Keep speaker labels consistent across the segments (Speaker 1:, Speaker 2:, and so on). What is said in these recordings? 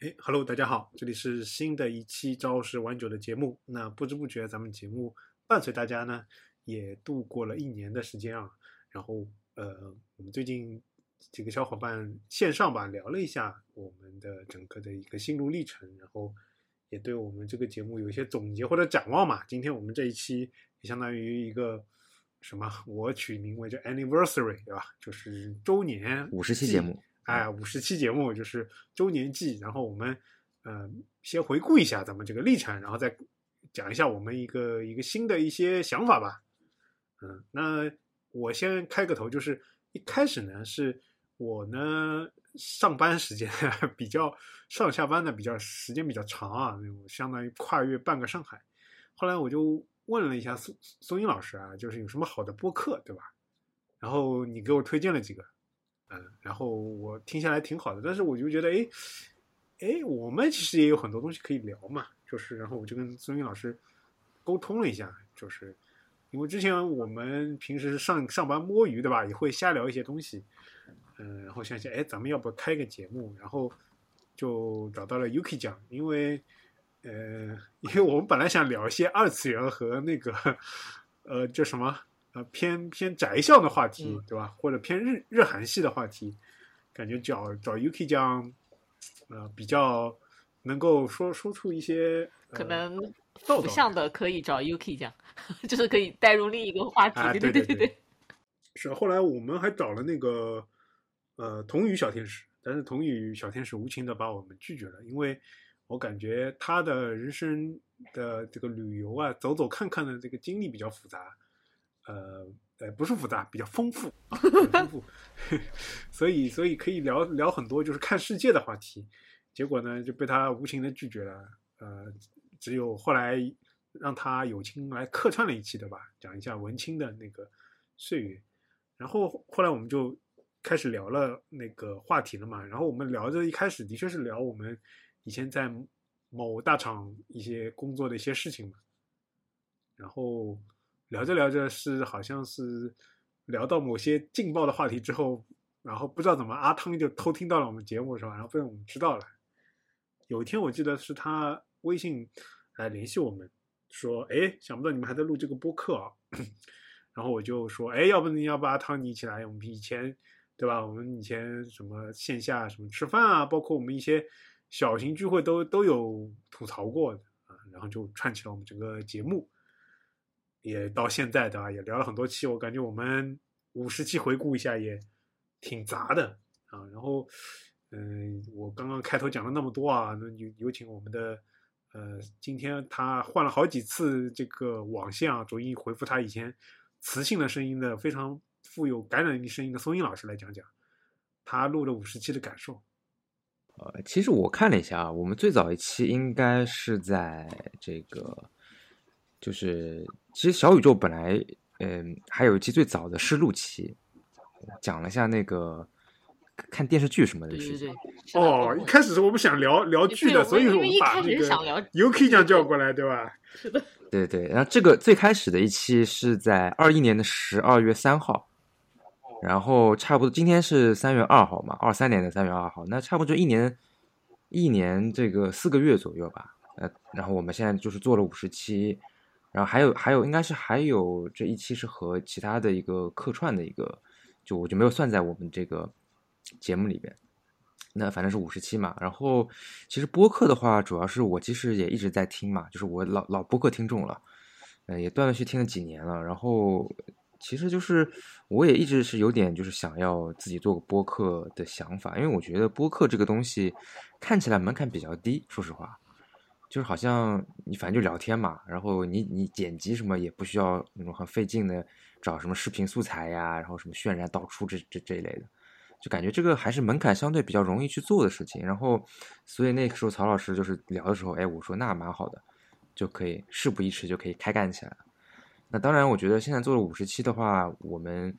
Speaker 1: 哎，Hello，大家好，这里是新的一期朝十晚九的节目。那不知不觉，咱们节目伴随大家呢，也度过了一年的时间啊。然后，呃，我们最近几个小伙伴线上吧聊了一下我们的整个的一个心路历程，然后也对我们这个节目有一些总结或者展望嘛。今天我们这一期也相当于一个什么？我取名为叫 Anniversary，对吧？就是周年
Speaker 2: 五十期节目。
Speaker 1: 哎，五十期节目就是周年季，然后我们呃先回顾一下咱们这个历程，然后再讲一下我们一个一个新的一些想法吧。嗯，那我先开个头，就是一开始呢是我呢上班时间 比较上下班呢比较时间比较长啊，那种相当于跨越半个上海。后来我就问了一下宋宋英老师啊，就是有什么好的播客，对吧？然后你给我推荐了几个。嗯，然后我听下来挺好的，但是我就觉得，哎，哎，我们其实也有很多东西可以聊嘛，就是，然后我就跟孙云老师沟通了一下，就是因为之前我们平时上上班摸鱼，对吧，也会瞎聊一些东西，嗯，然后想想，哎，咱们要不开个节目，然后就找到了 UK 讲，因为，呃，因为我们本来想聊一些二次元和那个，呃，叫什么？呃，偏偏宅向的话题，对吧？或者偏日日韩系的话题，感觉找找 UK 讲，呃，比较能够说说出一些
Speaker 3: 可能不像的，可以找 UK 讲，就是可以带入另一个话题。对对
Speaker 1: 对对，是。后来我们还找了那个呃童宇小天使，但是童宇小天使无情的把我们拒绝了，因为我感觉他的人生的这个旅游啊，走走看看的这个经历比较复杂。呃，呃，不是复杂，比较丰富，丰富，所以，所以可以聊聊很多就是看世界的话题。结果呢，就被他无情的拒绝了。呃，只有后来让他友情来客串了一期，对吧？讲一下文青的那个岁月。然后后来我们就开始聊了那个话题了嘛。然后我们聊着一开始的确是聊我们以前在某大厂一些工作的一些事情嘛。然后。聊着聊着是好像是聊到某些劲爆的话题之后，然后不知道怎么阿汤就偷听到了我们节目是吧？然后被我们知道了。有一天我记得是他微信来联系我们，说：“哎，想不到你们还在录这个播客啊。”然后我就说：“哎，要不你要不阿汤你一起来？我们以前对吧？我们以前什么线下什么吃饭啊，包括我们一些小型聚会都都有吐槽过的啊。”然后就串起了我们整个节目。也到现在对吧？也聊了很多期，我感觉我们五十期回顾一下也挺杂的啊。然后，嗯，我刚刚开头讲了那么多啊，那有有请我们的呃，今天他换了好几次这个网线啊，逐一回复他以前磁性的声音的非常富有感染力声音的松音老师来讲讲他录了五十期的感受。
Speaker 2: 呃，其实我看了一下啊，我们最早一期应该是在这个。就是，其实小宇宙本来，嗯，还有一期最早的试录期，讲了下那个看电视剧什么的事情。
Speaker 1: 哦，一开始是我们想聊聊剧的，所以我们把那个 UK 酱叫过来，对吧？
Speaker 3: 是的。
Speaker 2: 对对，然后这个最开始的一期是在二一年的十二月三号，然后差不多今天是三月二号嘛，二三年的三月二号，那差不多就一年一年这个四个月左右吧。呃，然后我们现在就是做了五十期。然后还有还有，应该是还有这一期是和其他的一个客串的一个，就我就没有算在我们这个节目里边。那反正是五十期嘛。然后其实播客的话，主要是我其实也一直在听嘛，就是我老老播客听众了，呃，也断断续听了几年了。然后其实就是我也一直是有点就是想要自己做个播客的想法，因为我觉得播客这个东西看起来门槛比较低，说实话。就是好像你反正就聊天嘛，然后你你剪辑什么也不需要那种很费劲的找什么视频素材呀，然后什么渲染导出这这这一类的，就感觉这个还是门槛相对比较容易去做的事情。然后，所以那个时候曹老师就是聊的时候，哎，我说那蛮好的，就可以事不宜迟就可以开干起来了。那当然，我觉得现在做了五十期的话，我们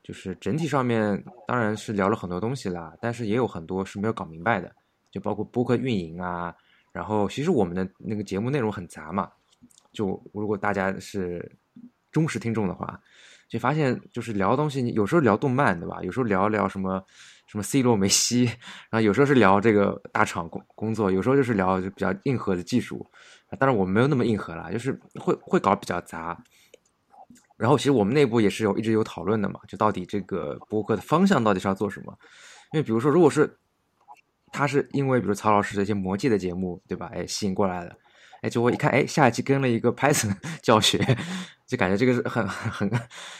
Speaker 2: 就是整体上面当然是聊了很多东西啦，但是也有很多是没有搞明白的，就包括播客运营啊。然后，其实我们的那个节目内容很杂嘛，就如果大家是忠实听众的话，就发现就是聊东西，有时候聊动漫，对吧？有时候聊聊什么什么 C 罗、梅西，然后有时候是聊这个大厂工工作，有时候就是聊就比较硬核的技术。当然我们没有那么硬核啦，就是会会搞比较杂。然后其实我们内部也是有一直有讨论的嘛，就到底这个播客的方向到底是要做什么？因为比如说，如果是他是因为比如曹老师的一些魔戒的节目，对吧？哎，吸引过来的，哎，结果一看，哎，下一期跟了一个 Python 教学。就感觉这个是很 很，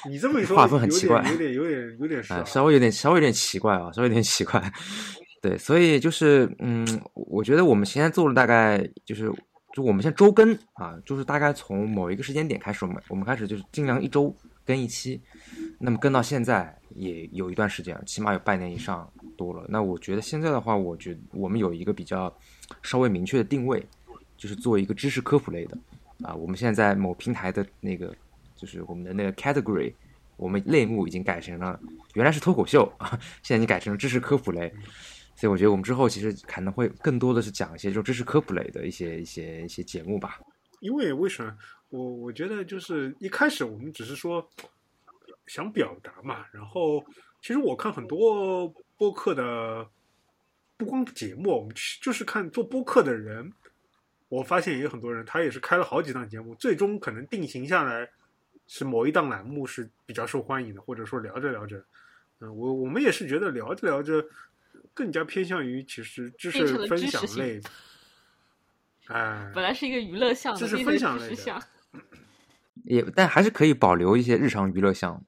Speaker 1: 你这么一说，
Speaker 2: 划分很奇怪，
Speaker 1: 有点有点有点
Speaker 2: 啊，稍微有点稍微有点奇怪啊，稍微有点奇怪。对，所以就是嗯，我觉得我们现在做了大概就是就我们现在周更啊，就是大概从某一个时间点开始，我们我们开始就是尽量一周更一期，那么更到现在也有一段时间，起码有半年以上多了。那我觉得现在的话，我觉得我们有一个比较稍微明确的定位，就是做一个知识科普类的。啊，我们现在在某平台的那个，就是我们的那个 category，我们类目已经改成了，原来是脱口秀啊，现在已经改成了知识科普类，所以我觉得我们之后其实可能会更多的是讲一些就知识科普类的一些一些一些节目吧。
Speaker 1: 因为为什么？我我觉得就是一开始我们只是说想表达嘛，然后其实我看很多播客的，不光节目，我们就是看做播客的人。我发现也有很多人，他也是开了好几档节目，最终可能定型下来是某一档栏目是比较受欢迎的，或者说聊着聊着，嗯，我我们也是觉得聊着聊着更加偏向于其实知识分享类，哎，
Speaker 3: 本来是一个娱乐项，
Speaker 1: 知识分享类
Speaker 3: 的，
Speaker 2: 也但还是可以保留一些日常娱乐项，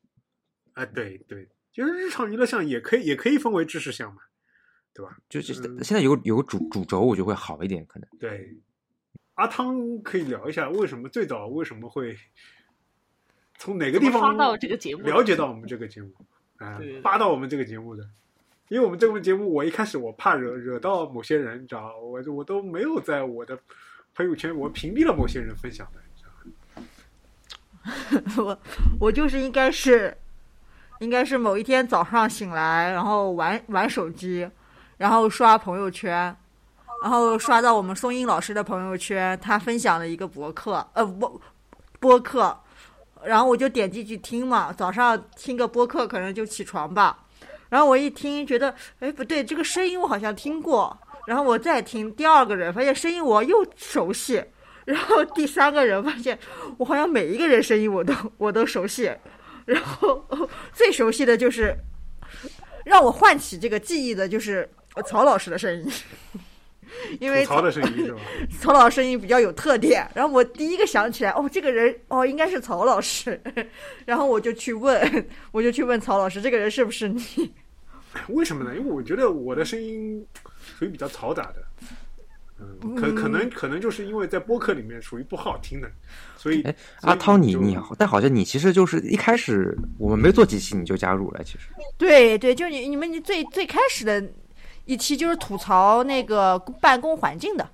Speaker 1: 啊，对对，就是日常娱乐项也可以也可以分为知识项嘛，对吧？
Speaker 2: 就是现在有有个主主轴，我觉得会好一点，可能
Speaker 1: 对。阿汤可以聊一下，为什么最早为什么会从哪个地方
Speaker 3: 到这个节目
Speaker 1: 了解到我们这个节目啊？发到我们这个节目的，因为我们这个节目，我一开始我怕惹惹到某些人，你知道我我都没有在我的朋友圈，我屏蔽了某些人分享的，
Speaker 4: 我我就是应该是应该是某一天早上醒来，然后玩玩手机，然后刷朋友圈。然后刷到我们松英老师的朋友圈，他分享了一个博客，呃，播播客，然后我就点进去听嘛。早上听个播客，可能就起床吧。然后我一听，觉得，哎，不对，这个声音我好像听过。然后我再听第二个人，发现声音我又熟悉。然后第三个人发现，我好像每一个人声音我都我都熟悉。然后最熟悉的就是让我唤起这个记忆的，就是曹老师的声音。因为
Speaker 1: 曹的声音是吧？
Speaker 4: 曹老师声音比较有特点，然后我第一个想起来，哦，这个人哦，应该是曹老师，然后我就去问，我就去问曹老师，这个人是不是你？
Speaker 1: 为什么呢？因为我觉得我的声音属于比较嘈杂的，嗯，可可能可能就是因为在播客里面属于不好听的，所以
Speaker 2: 哎，阿涛你你好，但好像你其实就是一开始我们没做几期你就加入了，其实。
Speaker 4: 对对，就你你们你最最开始的。一期就是吐槽那个办公环境的，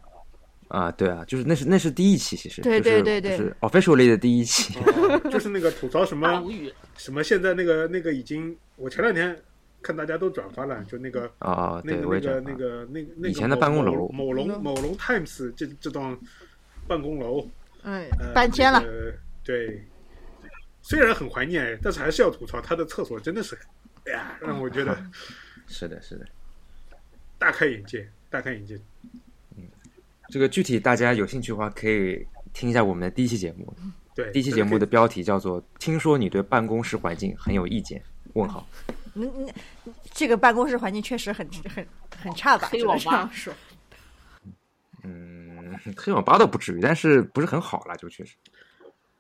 Speaker 2: 啊，对啊，就是那是那是第一期，其实
Speaker 4: 对对对对，
Speaker 2: 是 officially 的第一期，
Speaker 1: 就是那个吐槽什么什么，现在那个那个已经，我前两天看大家都转发了，就那个
Speaker 2: 啊，
Speaker 1: 那个那个那个那那
Speaker 2: 以前的办公楼，
Speaker 1: 某龙某龙 Times 这这栋办公楼，
Speaker 4: 哎，搬迁了，
Speaker 1: 对，虽然很怀念，但是还是要吐槽他的厕所真的是，哎呀，让我觉得
Speaker 2: 是的，是的。
Speaker 1: 大开眼界，大开眼界。
Speaker 2: 嗯，这个具体大家有兴趣的话，可以听一下我们的第一期节目。
Speaker 1: 对，
Speaker 2: 第一期节目的标题叫做“听说你对办公室环境很有意见？”问号。
Speaker 4: 嗯嗯，这个办公室环境确实很很很差吧？
Speaker 3: 黑网吧
Speaker 4: 说。
Speaker 2: 嗯，黑网吧倒不至于，但是不是很好了，就确实。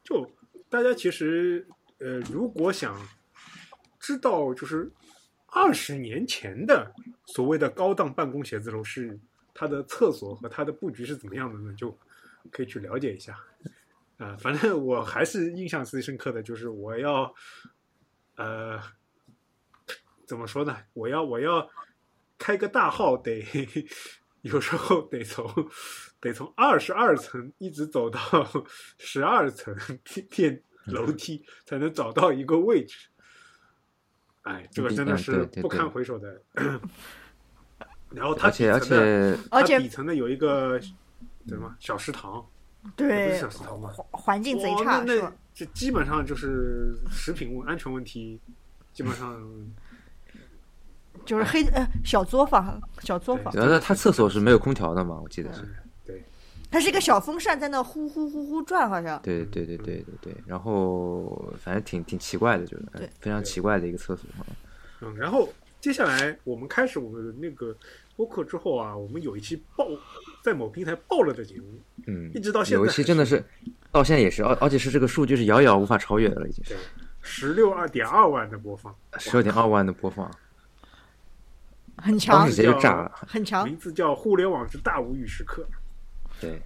Speaker 1: 就大家其实呃，如果想知道，就是。二十年前的所谓的高档办公写字楼是它的厕所和它的布局是怎么样的呢？就可以去了解一下。啊，反正我还是印象最深刻的就是我要，呃，怎么说呢？我要我要开个大号，得 有时候得从得从二十二层一直走到 十二层电楼梯才能找到一个位置。哎，这个真的是不堪回首的。然后它底层的，
Speaker 4: 而且
Speaker 1: 底层的有一个什么小食堂，
Speaker 4: 对，
Speaker 1: 小食堂嘛，
Speaker 4: 环境贼差，
Speaker 1: 是吧？这基本上就是食品问安全问题，基本上
Speaker 4: 就是黑呃小作坊，小作坊
Speaker 1: 对，
Speaker 2: 然后他厕所是没有空调的嘛，我记得是。
Speaker 1: 嗯对，
Speaker 4: 它是一个小风扇在那呼呼呼呼转，好像。
Speaker 2: 对对对对对对，然后反正挺挺奇怪的，就是非常奇怪的一个厕所。
Speaker 1: 嗯，然后接下来我们开始我们的那个播客之后啊，我们有一期爆在某平台爆了的节目，
Speaker 2: 嗯
Speaker 1: 一直到现在
Speaker 2: 有一期真的是到现在也是，而而且是这个数据是遥遥无法超越的了，已经是
Speaker 1: 十六二点二万的播放，
Speaker 2: 十六点二万的播放，当
Speaker 4: 很强
Speaker 2: 时，直接就炸了。
Speaker 4: 很强。
Speaker 1: 名字叫《互联网之大无语时刻》。
Speaker 2: 对，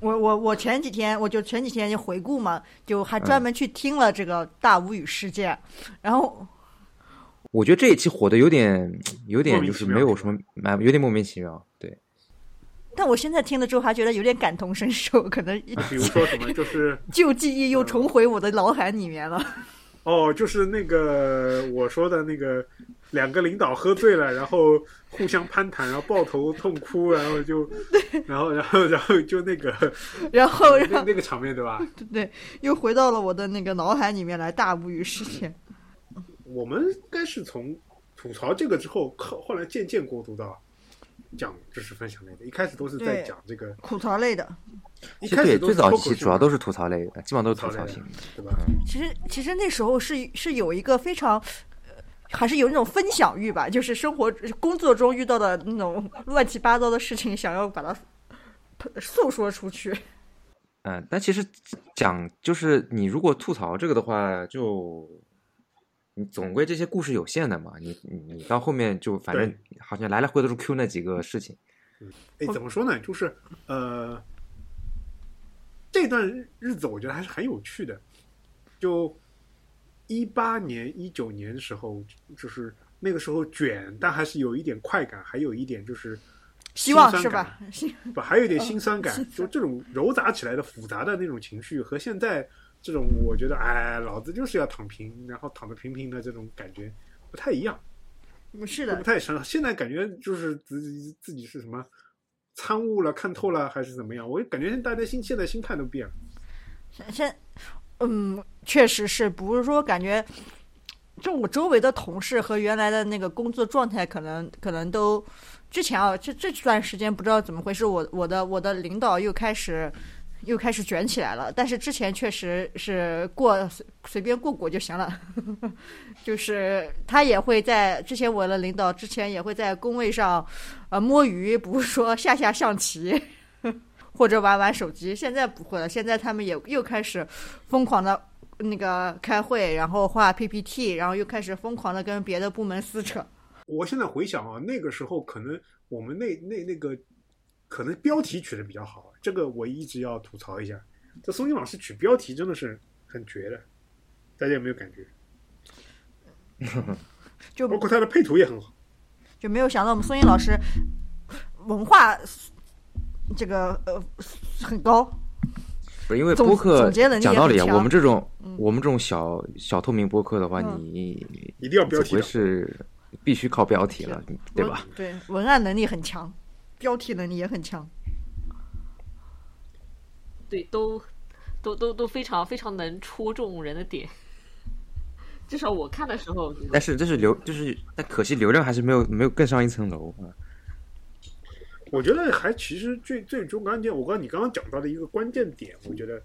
Speaker 4: 我我我前几天我就前几天就回顾嘛，就还
Speaker 2: 嗯
Speaker 4: 专门去听了这个大无语事件，然后
Speaker 2: 我觉得这一期火的有点有点就是没有什么蛮有点莫名其妙。对，
Speaker 4: 但我现在听了之后还觉得有点感同身受，可能一
Speaker 1: 比如说什么，就是
Speaker 4: 旧记忆又重回我的脑海里面了。
Speaker 1: 哦，就是那个我说的那个两个领导喝醉了，然后互相攀谈，然后抱头痛哭，然后就，然后 然后然后就那个
Speaker 4: 然后然后
Speaker 1: 那那个场面对吧？
Speaker 4: 对，又回到了我的那个脑海里面来，大无语事件。
Speaker 1: 我们应该是从吐槽这个之后，后后来渐渐过渡到讲知识分享类的。一开始都是在讲这个，
Speaker 4: 吐槽类的，
Speaker 1: 一
Speaker 2: 其实对
Speaker 1: 开始
Speaker 2: 最早期主要都是吐槽类的，基本上都是吐
Speaker 1: 槽
Speaker 2: 型的。
Speaker 1: 对吧？
Speaker 4: 其实其实那时候是是有一个非常。呃还是有那种分享欲吧，就是生活工作中遇到的那种乱七八糟的事情，想要把它诉说出去。
Speaker 2: 嗯，但其实讲就是你如果吐槽这个的话，就你总归这些故事有限的嘛，你你你到后面就反正好像来来回回都是 Q 那几个事情。
Speaker 1: 哎，怎么说呢？就是呃，这段日子我觉得还是很有趣的。就一八年、一九年的时候，就是那个时候卷，但还是有一点快感，还有一点就是
Speaker 4: 希望是吧？
Speaker 1: 不，还有一点心酸感
Speaker 4: 心，
Speaker 1: 就这种糅杂起来的复杂的那种情绪，和现在这种我觉得，哎，老子就是要躺平，然后躺得平平的这种感觉不太一样。
Speaker 4: 是的
Speaker 1: 不，太深。现在感觉就是自己自己是什么参悟了、看透了，还是怎么样？我感觉大家心现在心态都变了。
Speaker 4: 现嗯，确实是，不是说感觉，就我周围的同事和原来的那个工作状态，可能可能都之前啊，这这段时间不知道怎么回事，我我的我的领导又开始又开始卷起来了，但是之前确实是过随随便过过就行了呵呵，就是他也会在之前我的领导之前也会在工位上呃摸鱼，不是说下下象棋。或者玩玩手机，现在不会了。现在他们也又开始疯狂的那个开会，然后画 PPT，然后又开始疯狂的跟别的部门撕扯。
Speaker 1: 我现在回想啊，那个时候可能我们那那那个可能标题取的比较好，这个我一直要吐槽一下。这松英老师取标题真的是很绝的，大家有没有感觉？
Speaker 4: 就
Speaker 1: 包括他的配图也很好。
Speaker 4: 就没有想到我们宋英老师文化这个呃很高，
Speaker 2: 不是因为播客讲道理啊，我们这种
Speaker 4: 嗯
Speaker 2: 我们这种小小透明播客的话，
Speaker 4: 嗯
Speaker 2: 你
Speaker 1: 一定要标题
Speaker 2: 是必须靠标题了，对吧？
Speaker 4: 对，文案能力很强，标题能力也很强。
Speaker 3: 对，都都都都非常非常能戳中人的点。至少我看的时候，
Speaker 2: 但是这是流，就是但可惜流量还是没有没有更上一层楼啊。
Speaker 1: 我觉得还其实最最终关键，我刚你刚刚讲到的一个关键点，我觉得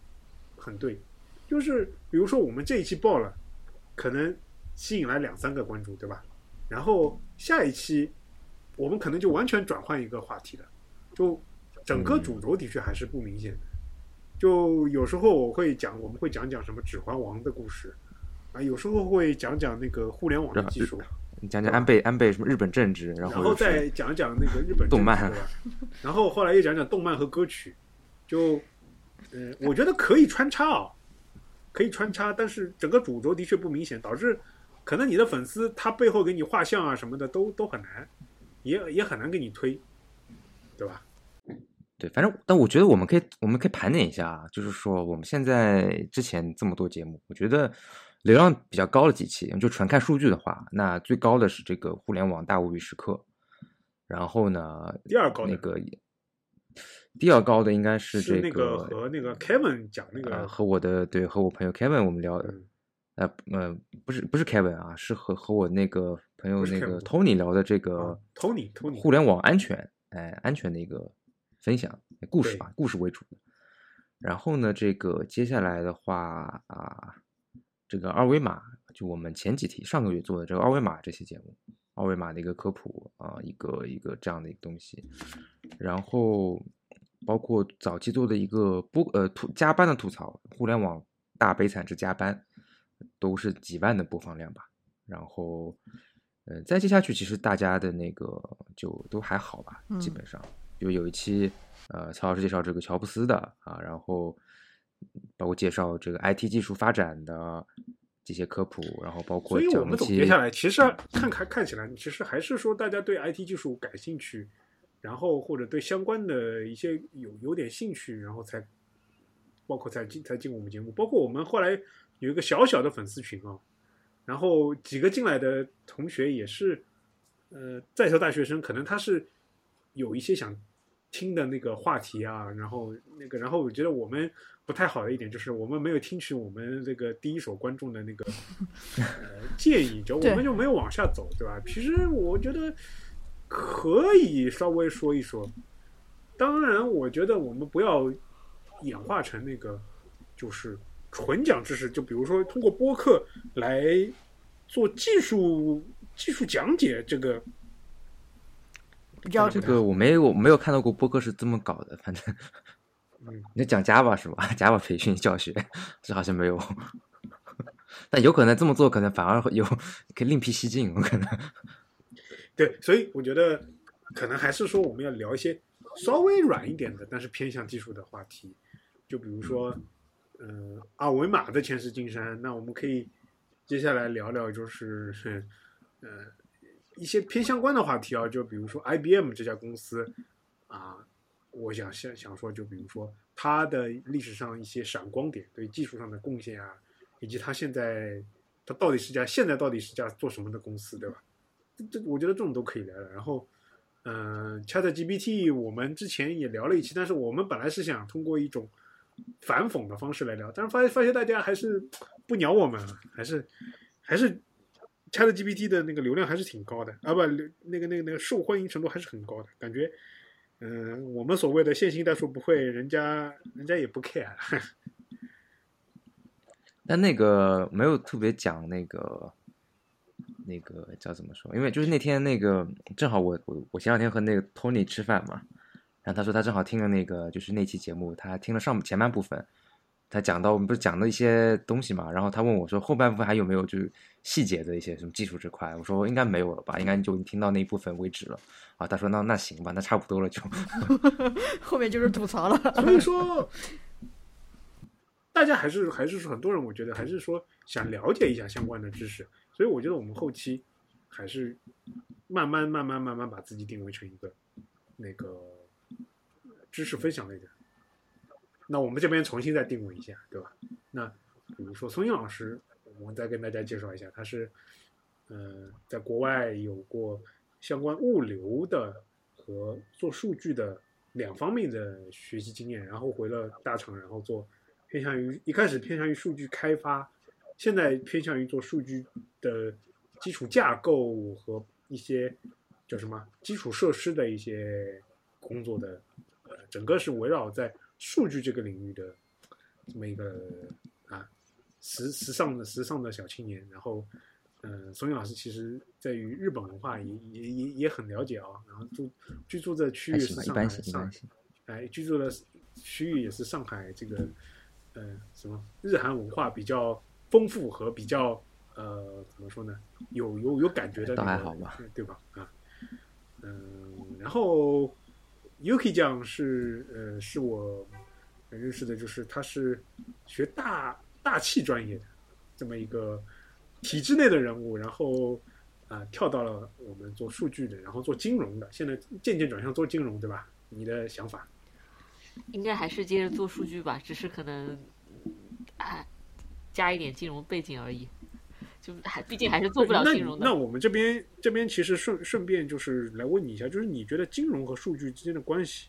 Speaker 1: 很对，就是比如说我们这一期爆了，可能吸引来两三个关注，对吧？然后下一期我们可能就完全转换一个话题了，就整个主轴的确还是不明显的。就有时候我会讲，我们会讲讲什么《指环王》的故事啊，有时候会讲讲那个互联网的技术，
Speaker 2: 你讲讲安倍安倍什么日本政治，然
Speaker 1: 然后
Speaker 2: 后又是
Speaker 1: 再讲讲那个日本
Speaker 2: 动漫？
Speaker 1: 然后后来又讲讲动漫和歌曲，就，嗯、我觉得可以穿插啊，可以穿插，但是整个主轴的确不明显，导致可能你的粉丝他背后给你画像啊什么的都都很难，也也很难给你推，对吧？
Speaker 2: 对，反正但我觉得我们可以我们可以盘点一下啊，就是说我们现在之前这么多节目，我觉得流量比较高的几期，就纯看数据的话，那最高的是这个互联网大无语时刻，然后呢，
Speaker 1: 第二高的
Speaker 2: 那个第二高的应该是这
Speaker 1: 那个和那个 Kevin 讲那
Speaker 2: 呃
Speaker 1: 个，
Speaker 2: 和我的对和我朋友 Kevin 我们聊的
Speaker 1: 嗯
Speaker 2: 呃呃，不是不是 Kevin 啊，是和和我那个朋友那个 Tony 聊的这个
Speaker 1: 啊，Tony Tony
Speaker 2: 互联网安全，哎，安全的一个分享故事吧，故事为主的。然后呢，这个接下来的话啊，这个二维码，就我们前几题上个月做的这个二维码这期节目，二维码的一个科普啊，一个一个这样的一个东西。然后包括早期做的一个播呃吐加班的吐槽，互联网大悲惨之加班，都是几万的播放量吧。然后，呃，再接下去，其实大家的那个就都还好吧，基
Speaker 4: 嗯
Speaker 2: 本上。就有一期，呃，曹老师介绍这个乔布斯的啊，然后包括介绍这个 IT 技术发展的这些科普，然后包括
Speaker 1: 所以我们总结下来，其实看看看起来，其实还是说大家对 IT 技术感兴趣，然后或者对相关的一些有有点兴趣，然后才包括才进才进我们节目，包括我们后来有一个小小的粉丝群啊，然后几个进来的同学也是，呃，在校大学生，可能他是有一些想听的那个话题啊，然后那个，然后我觉得我们不太好的一点就是我们没有听取我们这个第一手观众的那个呃建议，就我们就没有往下走，对吧？其实我觉得可以稍微说一说，当然，我觉得我们不要演化成那个就是纯讲知识，就比如说通过播客来做技术技术讲解，这个
Speaker 2: 这个我没有我没有看到过播客是这么搞的，反正
Speaker 1: 嗯
Speaker 2: 你在讲 Java 是吧？Java 培训教学，这好像没有。但有可能这么做，可能反而有可以另辟蹊径，有可能。
Speaker 1: 对，所以我觉得可能还是说我们要聊一些稍微软一点的，但是偏向技术的话题，就比如说，呃，二维码的前世今生。那我们可以接下来聊聊，就是是 呃一些偏相关的话题啊，就比如说 IBM 这家公司啊，我想想想说，就比如说它的历史上一些闪光点，对技术上的贡献啊，以及它现在它到底是家现在到底是家做什么的公司，对吧？这这我觉得这种都可以聊聊。然后，嗯、c h a t GPT 我们之前也聊了一期，但是我们本来是想通过一种反讽的方式来聊，但是发现发现大家还是不鸟我们了，还是还是 Chat GPT 的那个流量还是挺高的啊，不，那个那个那个受欢迎程度还是很高的，感觉。嗯，我们所谓的线性代数不会，人家人家也不 care。
Speaker 2: 但那个没有特别讲那个那个叫怎么说？因为就是那天那个正好我我我前两天和那个 Tony 吃饭嘛，然后他说他正好听了那个就是那期节目，他听了上前半部分，他讲到我们不是讲了一些东西嘛，然后他问我说后半部分还有没有就是细节的一些什么技术这块，我说应该没有了吧，应该就听到那一部分为止了啊。他说那那行吧，那差不多了就。
Speaker 4: 后面就是吐槽了。
Speaker 1: 所以说，大家还是还是说很多人，我觉得还是说想了解一下相关的知识，所以我觉得我们后期还是慢慢慢慢慢慢把自己定位成一个那个知识分享类的。那我们这边重新再定位一下，对吧？那比如说松英老师，我们再跟大家介绍一下，他是呃在国外有过相关物流的和做数据的两方面的学习经验，然后回了大厂，然后做偏向于一开始偏向于数据开发，现在偏向于做数据的基础架构和一些叫什么基础设施的一些工作的，呃，整个是围绕在数据这个领域的这么一个啊时时尚的时尚的小青年，然后。嗯，松韵老师其实在于日本文化也也也也很了解啊、然后住居住的区域是上海上
Speaker 2: 般行。
Speaker 1: 哎，居住的区域也是上海这个呃什么日韩文化比较丰富和比较呃怎么说呢，有有有感觉的、那个，
Speaker 2: 倒还好吧
Speaker 1: 对吧？啊，嗯，然后 Yuki 酱是呃是我认识的，就是他是学大大气专业的这么一个体制内的人物，然后啊、跳到了我们做数据的，然后做金融的，现在渐渐转向做金融，对吧？你的想法？
Speaker 3: 应该还是接着做数据吧，只是可能哎加一点金融背景而已，就还毕竟还是做不了金融的。
Speaker 1: 那我们这边这边其实顺顺便就是来问你一下，就是你觉得金融和数据之间的关系？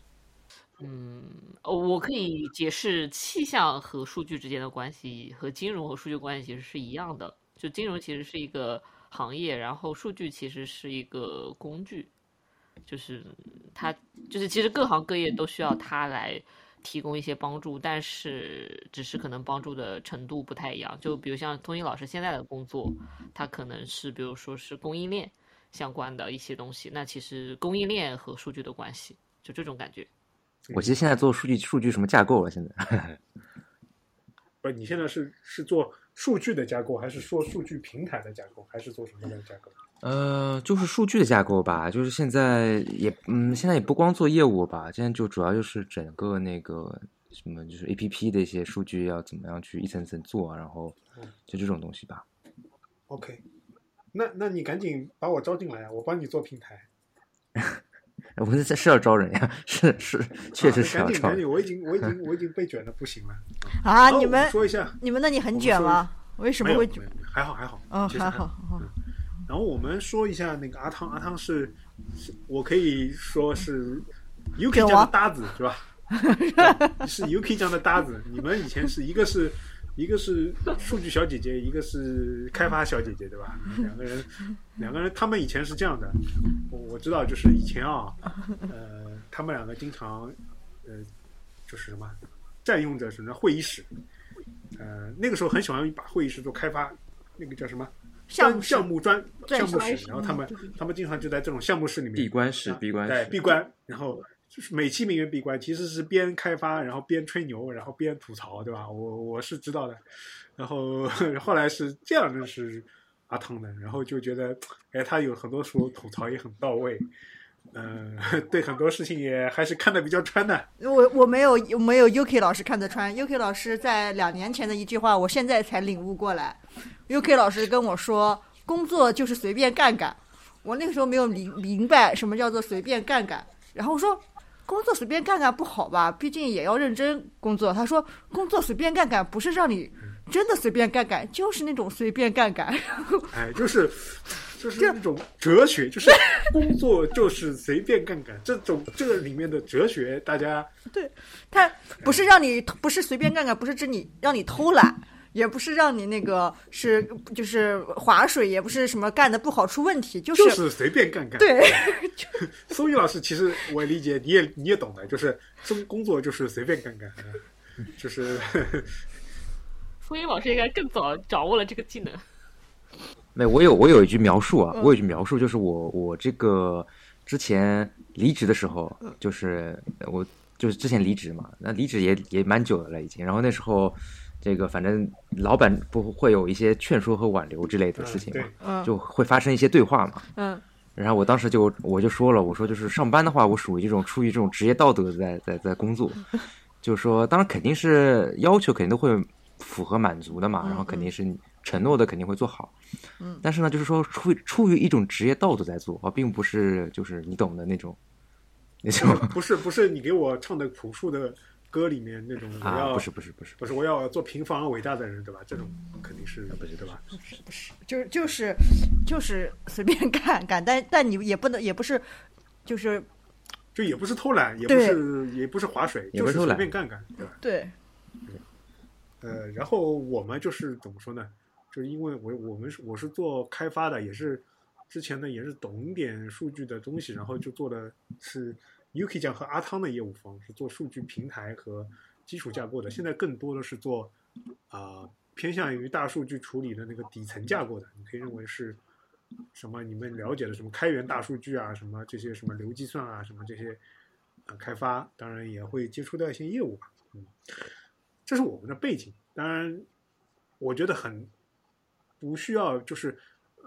Speaker 3: 嗯，哦，我可以解释气象和数据之间的关系，和金融和数据关系其实是一样的。就金融其实是一个行业，然后数据其实是一个工具，就是它就是其实各行各业都需要它来提供一些帮助，但是只是可能帮助的程度不太一样。就比如像通英老师现在的工作，他可能是比如说是供应链相关的一些东西，那其实供应链和数据的关系，就这种感觉。
Speaker 2: 我其实现在做数据数据什么架构了，现在
Speaker 1: 不，你现在是是做数据的架构，还是说数据平台的架构，还是做什么样的架构？
Speaker 2: 呃，就是数据的架构吧，就是现在也嗯，现在也不光做业务吧，现在就主要就是整个那个什么，就是 A P P 的一些数据要怎么样去一层层做，然后就这种东西吧。
Speaker 1: OK，那那你赶紧把我招进来啊，我帮你做平台。
Speaker 2: 我们这是要招人呀，是是，确实
Speaker 1: 啊
Speaker 2: 是要招人。
Speaker 1: 赶紧赶紧，我已经我已经我已经被卷的不行了。
Speaker 4: 啊，你们
Speaker 1: 说一下，
Speaker 4: 你们那里很卷吗？为什，么会
Speaker 1: 卷还好还好，
Speaker 4: 嗯，还
Speaker 1: 其实还
Speaker 4: 好。哦
Speaker 1: 然后我们说一下那个阿汤，阿汤是，是我可以说是 UK
Speaker 4: 卷王
Speaker 1: 酱的搭子是吧？是 UK 酱的搭子。你们以前是一个是一个是数据小姐姐，一个是开发小姐姐，对吧？两个人，两个人，他们以前是这样的。我我知道，就是以前啊，呃，他们两个经常，呃，就是什么占用着什么会议室，呃，那个时候很喜欢把会议室做开发，那个叫什么？
Speaker 4: 项目
Speaker 1: 项目专项目室，然后他们
Speaker 4: 嗯对对
Speaker 1: 他们经常就在这种项目室里面
Speaker 2: 闭关室
Speaker 1: 啊
Speaker 2: 闭关室
Speaker 1: 对闭关，然后就是美其名曰闭关，其实是边开发，然后边吹牛，然后边吐槽，对吧？我我是知道的，然后后来是这样认识阿汤的，然后就觉得，哎，他有很多时候吐槽也很到位，嗯、对很多事情也还是看得比较穿的，
Speaker 4: 我我没有我没有 UK 老师看得穿，UK 老师在两年前的一句话，我现在才领悟过来。UK 老师跟我说，工作就是随便干干。我那个时候没有明明白什么叫做随便干干，然后我说工作随便干干不好吧，毕竟也要认真工作。他说工作随便干干不是让你真的随便干干，就是那种随便干干。
Speaker 1: 哎，就是 就是那种哲学，就是工作就是随便干干，这种这个里面的哲学，大家对
Speaker 4: 他不是让你不是随便干干，不是指你让你偷懒，也不是让你那个是就是划水，也不是什么干的不好出问题，就是、
Speaker 1: 就是随便干干。
Speaker 4: 对
Speaker 1: 苏毅老师，其实我也理解，你也你也懂的，就是工工作就是随便干干，嗯就是
Speaker 3: 风英老师应该更早掌握了这个技能。
Speaker 2: 没，我有我有一句描述啊，
Speaker 4: 嗯
Speaker 2: 我有一句描述，就是我我这个之前离职的时候，
Speaker 4: 嗯
Speaker 2: 就是我就是之前离职嘛，那离职也也蛮久的了已经，然后那时候这个反正老板不会有一些劝说和挽留之类的事情
Speaker 1: 嗯
Speaker 2: 嘛，
Speaker 4: 嗯。
Speaker 2: 就会发生一些对话嘛。
Speaker 4: 嗯。
Speaker 2: 然后我当时就我就说了，我说就是上班的话，我属于这种出于这种职业道德在在在工作，就是说当然肯定是要求肯定都会符合满足的嘛，
Speaker 4: 嗯
Speaker 2: 然后肯定是承诺的肯定会做好，
Speaker 4: 嗯。
Speaker 2: 但是呢，就是说出于出于一种职业道德在做，而并不是就是你懂的那种那种
Speaker 1: 不是不是你给我唱的朴树的歌里面那种我
Speaker 2: 啊，
Speaker 1: 要
Speaker 2: 不是不是不是，
Speaker 1: 不是我要做平凡而伟大的人，对吧？这种肯定是
Speaker 2: 不是
Speaker 1: 对吧？
Speaker 4: 不是不是，就是就是就是随便干干，但但你也不能也不是就是
Speaker 1: 就也不是偷懒，也不是也不是划水，就是随便干干，对吧？
Speaker 4: 对
Speaker 1: 呃，然后我们就是怎么说呢？就是因为我我们是我是做开发的，也是之前呢也是懂点数据的东西，然后就做的是 UK 酱和阿汤的业务方，是做数据平台和基础架构的。现在更多的是做啊、偏向于大数据处理的那个底层架构的，你可以认为是什么？你们了解的什么开源大数据啊，什么这些什么流计算啊，什么这些呃开发，当然也会接触到一些业务吧，嗯。这是我们的背景。当然，我觉得很不需要，就是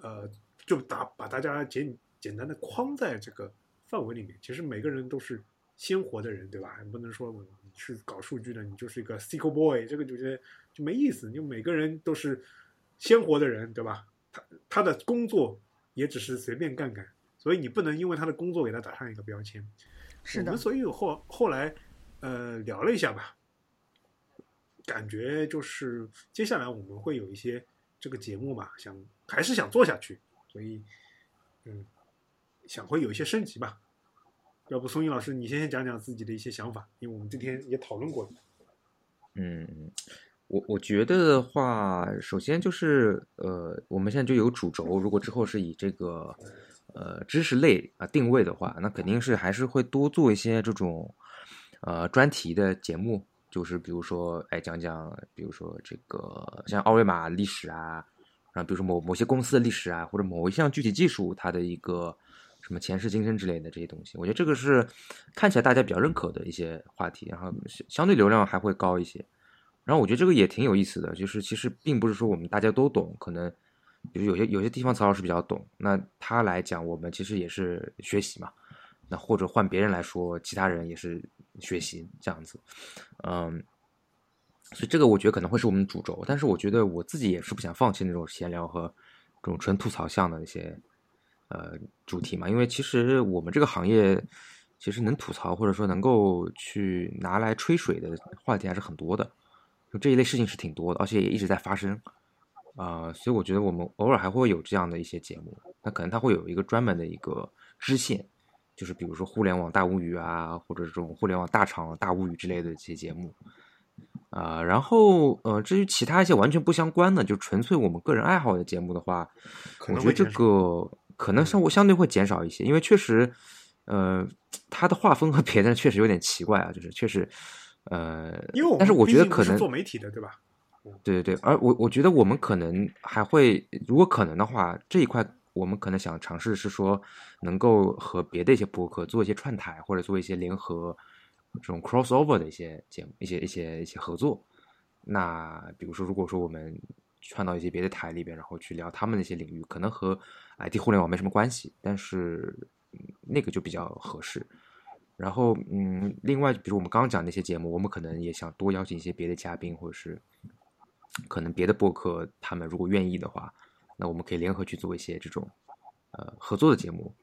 Speaker 1: 呃，就打把大家简简单的框在这个范围里面。其实每个人都是鲜活的人，对吧？不能说你是搞数据的，你就是一个 SQL boy，这个就觉得就没意思。就每个人都是鲜活的人，对吧？他他的工作也只是随便干干，所以你不能因为他的工作给他打上一个标签。
Speaker 4: 是的
Speaker 1: 我们，所以后后来呃聊了一下吧，感觉就是接下来我们会有一些这个节目嘛，想还是想做下去，所以嗯，想会有一些升级吧。要不松英老师你先讲讲自己的一些想法，因为我们今天也讨论过。
Speaker 2: 嗯，我我觉得的话，首先就是呃，我们现在就有主轴，如果之后是以这个呃知识类啊定位的话，那肯定是还是会多做一些这种呃专题的节目，就是比如说哎讲讲，比如说这个像二维码历史啊，然后比如说某某些公司的历史啊，或者某一项具体技术它的一个什么前世今生之类的这些东西，我觉得这个是看起来大家比较认可的一些话题，然后相对流量还会高一些。然后我觉得这个也挺有意思的，就是其实并不是说我们大家都懂，可能比如有些有些地方曹老师比较懂，那他来讲我们其实也是学习嘛。那或者换别人来说，其他人也是学习这样子，嗯，所以这个我觉得可能会是我们主轴。但是我觉得我自己也是不想放弃那种闲聊和这种纯吐槽向的那些呃主题嘛，因为其实我们这个行业其实能吐槽或者说能够去拿来吹水的话题还是很多的。就这一类事情是挺多的，而且也一直在发生，啊，所以我觉得我们偶尔还会有这样的一些节目，那可能它会有一个专门的一个支线，就是比如说互联网大物语啊，或者这种互联网大厂大物语之类的这些节目，啊，然后呃，至于其他一些完全不相关的，就纯粹我们个人爱好的节目的话，我觉得这个可能相相对会减少一些，因为确实，呃，它的画风和别的确实有点奇怪啊，就是确实。呃，
Speaker 1: 因为
Speaker 2: 但是我觉得可能
Speaker 1: 做媒体的，对吧？
Speaker 2: 对对对，而我我觉得我们可能还会，如果可能的话，这一块我们可能想尝试是说，能够和别的一些博客做一些串台，或者做一些联合这种 crossover 的一些节目、一些一些一些合作。那比如说，如果说我们串到一些别的台里边，然后去聊他们那些领域，可能和 IT 互联网没什么关系，但是那个就比较合适。然后，嗯，另外，比如我们刚刚讲那些节目，我们可能也想多邀请一些别的嘉宾，或者是可能别的播客，他们如果愿意的话，那我们可以联合去做一些这种呃合作的节目。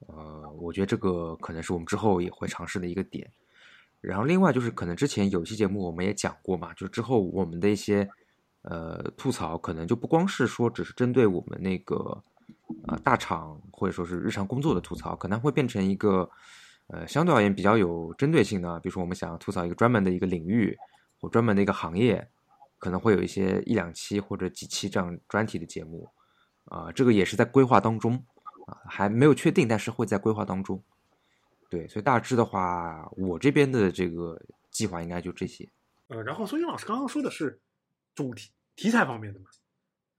Speaker 2: 呃，我觉得这个可能是我们之后也会尝试的一个点。然后，另外就是可能之前有一期节目我们也讲过嘛，就是之后我们的一些呃吐槽，可能就不光是说只是针对我们那个啊大厂或者说是日常工作的吐槽，可能会变成一个。呃，相对而言比较有针对性的，比如说我们想要吐槽一个专门的一个领域或专门的一个行业，可能会有一些一两期或者几期这样专题的节目，啊，这个也是在规划当中，啊，还没有确定，但是会在规划当中。对，所以大致的话，我这边的这个计划应该就这些。
Speaker 1: 呃，然后孙英老师刚刚说的是主题题材方面的嘛，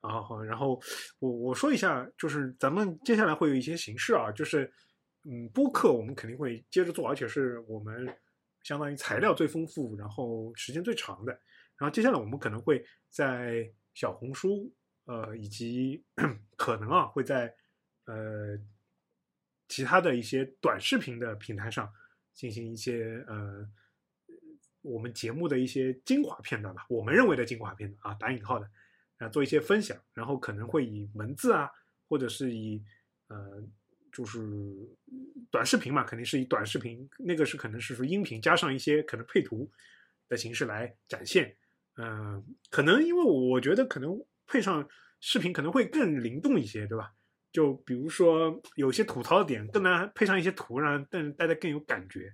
Speaker 1: 啊好，然后我我说一下，就是咱们接下来会有一些形式啊，就是。嗯，播客我们肯定会接着做，而且是我们相当于材料最丰富，然后时间最长的。然后接下来我们可能会在小红书，呃，以及 可能啊会在呃其他的一些短视频的平台上进行一些呃我们节目的一些精华片段吧，我们认为的精华片段啊，打引号的啊，做一些分享，然后可能会以文字啊，或者是以呃。就是短视频嘛，肯定是以短视频，那个是可能是说音频加上一些可能配图的形式来展现。嗯，可能因为我觉得可能配上视频可能会更灵动一些，对吧？就比如说有些吐槽点，更难配上一些图，让但大家更有感觉。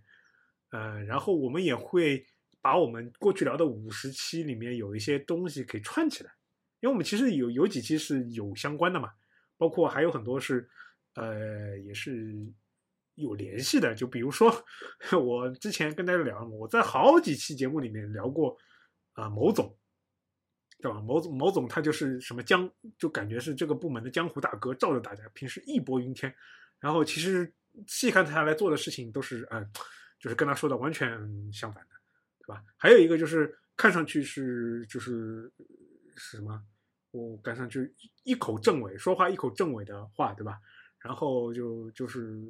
Speaker 1: 呃，然后我们也会把我们过去聊的五十期里面有一些东西给串起来，因为我们其实有有几期是有相关的嘛，包括还有很多是。呃，也是有联系的。就比如说，我之前跟大家聊，我在好几期节目里面聊过啊，某总，对吧？某总某总他就是什么江，就感觉是这个部门的江湖大哥，罩着大家，平时义薄云天。然后其实细看他来做的事情，都是嗯，就是跟他说的完全相反的，对吧？还有一个就是看上去是就是是什么？我看上去一口正尾，说话一口正尾的话，对吧？然后就就是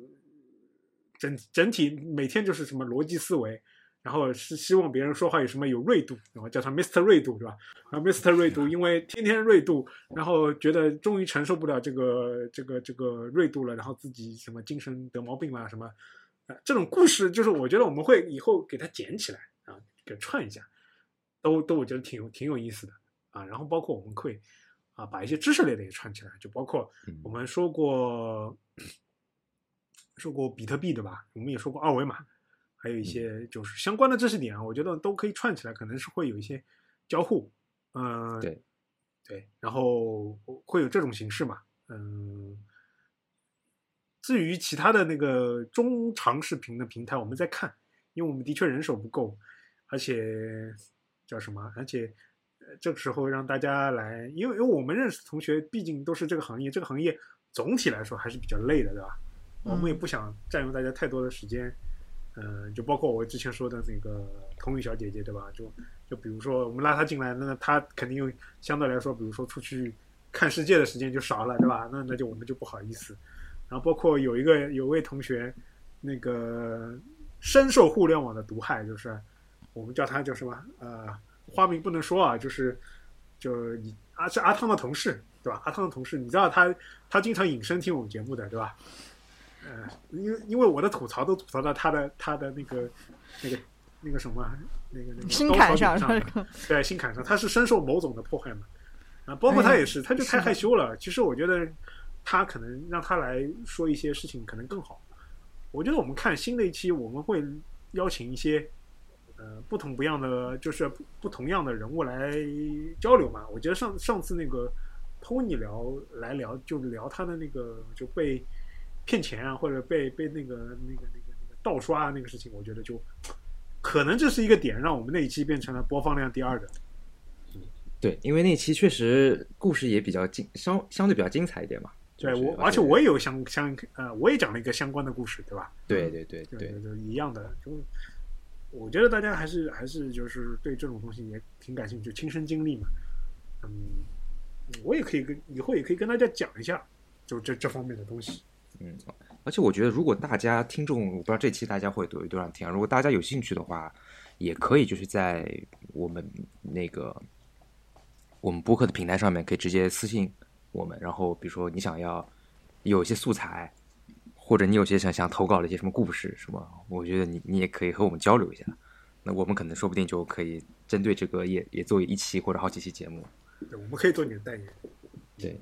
Speaker 1: 整整体每天就是什么逻辑思维，然后是希望别人说话有什么有锐度，然后叫他 Mr 锐度对吧？然后 Mr 锐度，因为天天锐度，然后觉得终于承受不了这个这个这个锐度了，然后自己什么精神得毛病啦什么，这种故事就是我觉得我们会以后给它捡起来啊，给串一下，都都我觉得挺有挺有意思的啊。然后包括我们会。啊，把一些知识类的也串起来，就包括我们说过，说过比特币对吧？我们也说过二维码，还有一
Speaker 2: 嗯
Speaker 1: 些就是相关的知识点啊，我觉得都可以串起来，可能是会有一些交互，嗯、
Speaker 2: 对
Speaker 1: 对，然后会有这种形式嘛，嗯。至于其他的那个中长视频的平台，我们在看，因为我们的确人手不够，而且叫什么？而且呃，这个时候让大家来，因为因为我们认识的同学毕竟都是这个行业，这个行业总体来说还是比较累的，对吧？我们也不想占用大家太多的时间，嗯、就包括我之前说的那个童宇小姐姐，对吧？就就比如说我们拉她进来，那她肯定相对来说，比如说出去看世界的时间就少了，对吧？那那就我们就不好意思。然后包括有一个有位同学，那个深受互联网的毒害，就是我们叫他叫什么呃花名不能说啊，就是就你啊是阿汤的同事对吧？阿汤的同事，你知道他他经常隐身听我们节目的对吧？呃，因为因为我的吐槽都吐槽到他的他的那个那个那个什么那个那个
Speaker 4: 心
Speaker 1: 高
Speaker 4: 坎上
Speaker 1: 对心坎上，他是深受某种的迫害嘛。啊，包括他也是，他就太害羞了。其实我觉得他可能让他来说一些事情可能更好。我觉得我们看新的一期，我们会邀请一些呃不同不样的，就是不不同样的人物来交流嘛。我觉得上上次那个 Tony 聊来聊，就聊他的那个就被骗钱啊，或者被被那个那个那个那个盗刷啊那个事情，我觉得就可能这是一个点，让我们那一期变成了播放量第二的。
Speaker 2: 对，因为那期确实故事也比较精，相相对比较精彩一点嘛。就是
Speaker 1: 对我，而且我也有相相呃，我也讲了一个相关的故事，对吧？
Speaker 2: 对对对
Speaker 1: 对
Speaker 2: 对，
Speaker 1: 对，一样的。就我觉得大家还是还是就是对这种东西也挺感兴趣，亲身经历嘛。嗯，我也可以跟以后也可以跟大家讲一下，就这这方面的东西。
Speaker 2: 嗯，而且我觉得如果大家听众，我不知道这期大家会多多少听啊，如果大家有兴趣的话，也可以就是在我们那个我们播客的平台上面可以直接私信我们，然后比如说你想要有一些素材，或者你有些想想投稿的一些什么故事什么，我觉得你你也可以和我们交流一下，那我们可能说不定就可以针对这个也也做一期或者好几期节目。
Speaker 1: 对，我们可以做你的代言。
Speaker 2: 对，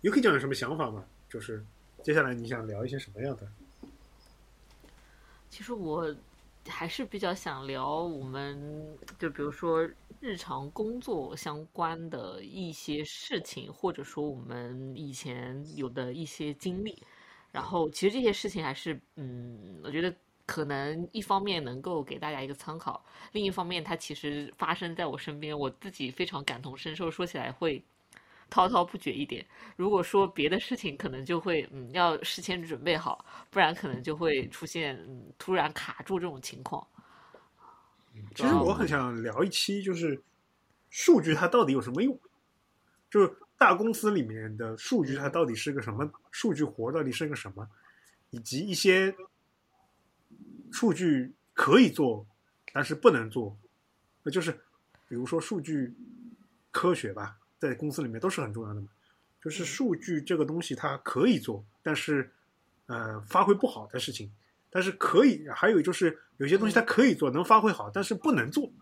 Speaker 1: 有可以讲有什么想法吗？就是接下来你想聊一些什么样的？
Speaker 3: 其实我还是比较想聊我们，就比如说日常工作相关的一些事情，或者说我们以前有的一些经历。然后，其实这些事情还是，嗯，我觉得可能一方面能够给大家一个参考，另一方面它其实发生在我身边，我自己非常感同身受，说起来会滔滔不绝一点。如果说别的事情，可能就会嗯要事先准备好，不然可能就会出现嗯突然卡住这种情况。
Speaker 1: 其实我很想聊一期，就是数据它到底有什么用？就是大公司里面的数据它到底是个什么？数据活到底是个什么？以及一些数据可以做，但是不能做，那就是比如说数据科学吧，在公司里面都是很重要的嘛。就是数据这个东西它可以做，但是呃发挥不好的事情，但是可以，还有就是有些东西它可以做，能发挥好，但是不能做，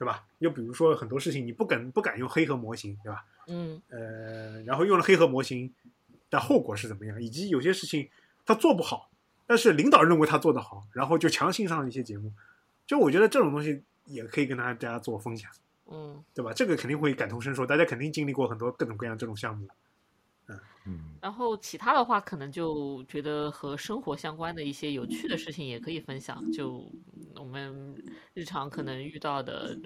Speaker 1: 对吧？又比如说很多事情你不敢不敢用黑盒模型，对吧？
Speaker 3: 嗯
Speaker 1: 呃，然后用了黑盒模型的后果是怎么样，以及有些事情他做不好，但是领导认为他做得好，然后就强行上了一些节目，就我觉得这种东西也可以跟大家做分享，
Speaker 3: 嗯。
Speaker 1: 对吧？这个肯定会感同身受，大家肯定经历过很多各种各样这种项目。
Speaker 2: 嗯，
Speaker 3: 然后其他的话，可能就觉得和生活相关的一些有趣的事情也可以分享。就我们日常可能遇到的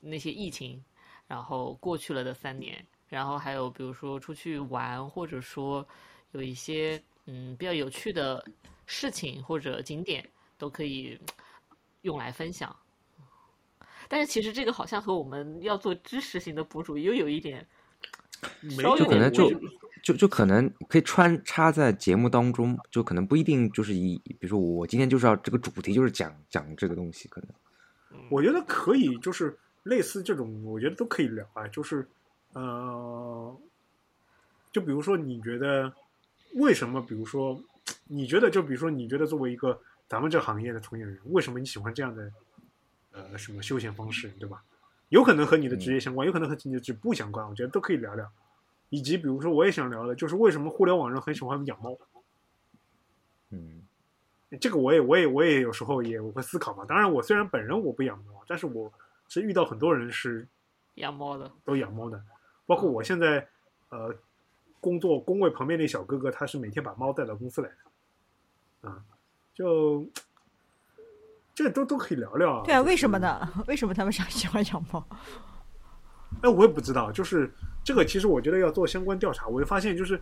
Speaker 3: 那些疫情，然后过去了的三年，然后还有比如说出去玩，或者说有一些嗯比较有趣的事情或者景点，都可以用来分享。但是其实这个好像和我们要做知识型的博主又有一点
Speaker 1: 没
Speaker 3: 有
Speaker 2: 就可能就就就可能可以穿插在节目当中，就可能不一定就是以，比如说我今天就是要这个主题就是讲讲这个东西，可能
Speaker 1: 我觉得可以，就是类似这种，我觉得都可以聊啊。就是呃，就比如说，你觉得为什么？比如说，你觉得就比如说，你觉得作为一个咱们这行业的从业人员，为什么你喜欢这样的呃什么休闲方式，对吧？有可能和你的职业相关，有可能和你的职不相关，我觉得都可以聊聊。以及比如说，我也想聊的就是为什么互联网人很喜欢养猫。
Speaker 2: 嗯
Speaker 1: 这个我也我也我也有时候也我会思考嘛。当然，我虽然本人我不养猫，但是我是遇到很多人是
Speaker 3: 养猫的，
Speaker 1: 都养猫的，包括我现在呃工作工位旁边那小哥哥，他是每天把猫带到公司来的，啊，就这都都可以聊聊啊。
Speaker 4: 对啊，
Speaker 1: 就是
Speaker 4: 为什么？呢？为什么他们想喜欢养猫？
Speaker 1: 哎，我也不知道，就是这个，其实我觉得要做相关调查，我就发现就是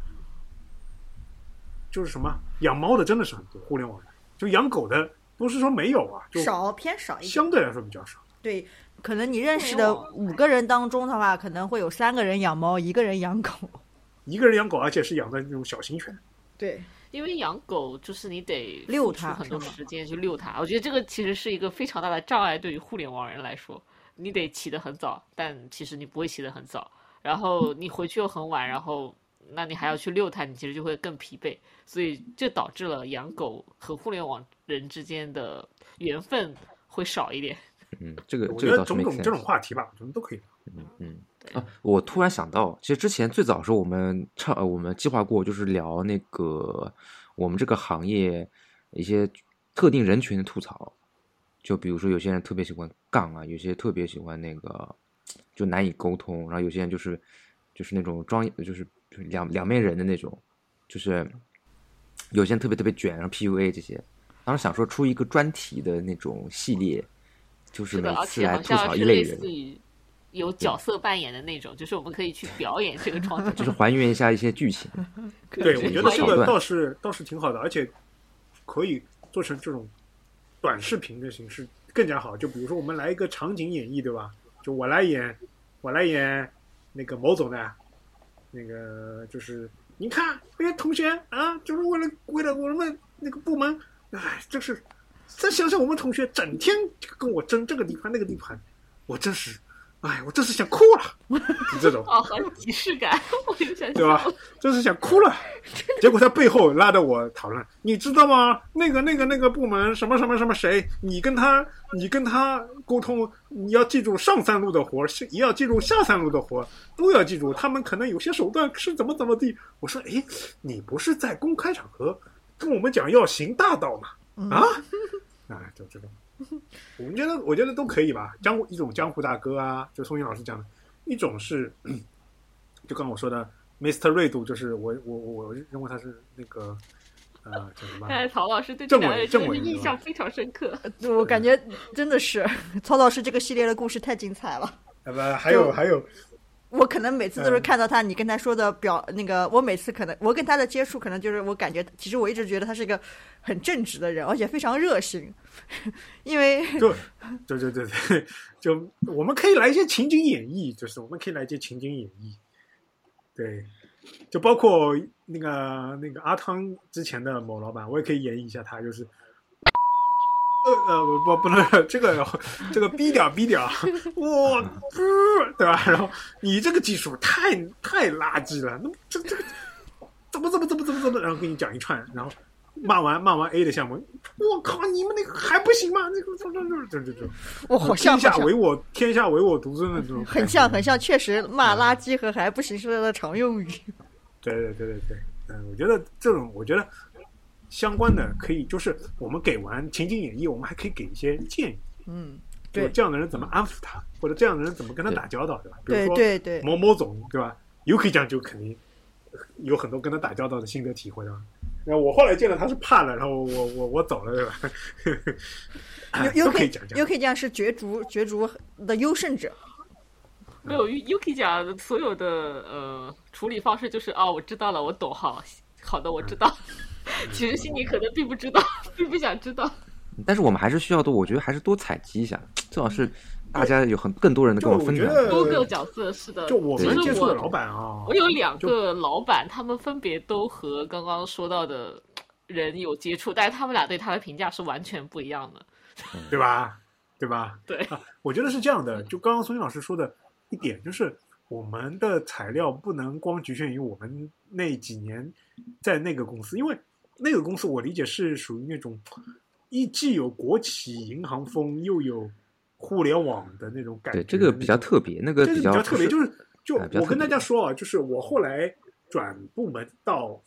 Speaker 1: 就是什么养猫的真的是很多，互联网上就养狗的不是说没有啊，就
Speaker 4: 少偏少一点。
Speaker 1: 相对来说比较少。
Speaker 4: 对，可能你认识的五个人当中的话，可能会有三个人养猫，一个人养狗。
Speaker 1: 一个人养狗，而且是养的那种小型犬，
Speaker 4: 对，
Speaker 3: 因为养狗就是你得
Speaker 4: 遛
Speaker 3: 付出很多时间去遛它，我觉得这个其实是一个非常大的障碍，对于互联网人来说，你得起得很早，但其实你不会起得很早，然后你回去又很晚，然后那你还要去遛它，你其实就会更疲惫，所以这导致了养狗和互联网人之间的缘分会少一点。
Speaker 2: 嗯，这个
Speaker 1: 我
Speaker 2: 这个倒是
Speaker 1: 觉得种种这种话题吧，我觉得都可以。
Speaker 2: 嗯嗯啊，我突然想到，其实之前最早的时候我们唱呃我们计划过，就是聊那个我们这个行业一些特定人群的吐槽，就比如说有些人特别喜欢杠啊，有些特别喜欢那个就难以沟通，然后有些人就是就是那种装就是就是两两面人的那种，就是有些人特别特别卷，然后 PUA 这些，当时想说出一个专题的那种系列，就是每次来吐槽一类人
Speaker 3: 似。于有角色扮演的那种，就是我们可以去表演这个 状态，
Speaker 2: 就是还原一下一些剧情。
Speaker 1: 对，我觉得这个倒是倒是挺好的，而且可以做成这种短视频的形式更加好。就比如说我们来一个场景演绎，对吧？就我来演，我来演那个某总的，那个就是你看那些同学啊，就是为了为了我们那个部门，哎，就是再想想我们同学整天跟我争这个地盘那个地盘，我真是，哎，我真是想哭了，就这种。
Speaker 3: 哦，很有仪式感，我就想
Speaker 1: 对吧？真是想哭了，结果他背后拉着我讨论，你知道吗？那个、那个、那个部门什么什么什么谁，你跟他，你跟他沟通，你要记住上三路的活也要记住下三路的活儿，都要记住。他们可能有些手段是怎么怎么地。我说，哎，你不是在公开场合跟我们讲要行大道吗？啊，啊，就这种，我们觉得，我觉得都可以吧。江湖一种江湖大哥啊，就宋英老师讲的，一种是。就刚我说的，Mr. 锐度，就是我我我我认为他是那个呃叫什么
Speaker 3: 看来曹老师对这两个人真的印象非常深刻。
Speaker 4: 我感觉真的是曹老师这个系列的故事太精彩了。
Speaker 1: 呃不还有还有
Speaker 4: 我可能每次都是
Speaker 1: 嗯
Speaker 4: 看到他，你跟他说的表那个，我每次可能我跟他的接触，可能就是我感觉，其实我一直觉得他是一个很正直的人，而且非常热心，因为
Speaker 1: 对对对对对，就我们可以来一些情景演绎，就是我们可以来一些情景演绎，对，就包括那个那个阿汤之前的某老板，我也可以演绎一下他，就是。呃呃不不不能这个这个逼屌逼屌，我不对吧？然后你这个技术太太垃圾了，那这这个怎么怎么怎么怎么怎么，然后给你讲一串，然后骂完骂完 A 的项目，我靠，你们那个还不行吗？那个这这这这这，
Speaker 4: 我好像
Speaker 1: 天下唯我天下唯我独尊的这种，
Speaker 4: 很像很。像，确实骂垃圾和还不行是他的常用语。
Speaker 1: 对对对对对，嗯，我觉得这种，我觉得相关的可以，就是我们给完情景演绎，我们还可以给一些建议，
Speaker 4: 嗯，
Speaker 1: 就
Speaker 4: 对
Speaker 1: 这样的人怎么安抚他，或者这样的人怎么跟他打交道，对吧？比如
Speaker 4: 对
Speaker 1: 说
Speaker 4: 对对，
Speaker 1: 某某总，对吧？有可以讲就肯定有很多跟他打交道的心得体会，对吧？然后我后来见了他是怕了，然后我我我走了，对吧？都可以讲讲
Speaker 4: 有。可以讲是角逐角逐的优胜者。
Speaker 3: 没有 Yuki 讲所有的呃处理方式就是哦，我知道了，我懂，好好的，我知道。其实心里可能并不知道，并不想知道。
Speaker 2: 但是我们还是需要多，我觉得还是多采集一下，最好是大家有很更多人的跟我分享。
Speaker 3: 多个角色是的，
Speaker 1: 就我们接触的老板啊，
Speaker 3: 我有两个老板，他们分别都和刚刚说到的人有接触，但是他们俩对他的评价是完全不一样的。
Speaker 1: 对吧？对吧？
Speaker 3: 对，
Speaker 1: 啊，我觉得是这样的。就刚刚孙云老师说的一点，就是我们的材料不能光局限于我们那几年在那个公司，因为那个公司我理解是属于那种一既有国企银行风，又有互联网的那种感觉。
Speaker 2: 对，这个比较特别，那个
Speaker 1: 比
Speaker 2: 较
Speaker 1: 较特别，就是就我跟大家说啊，就是我后来转部门到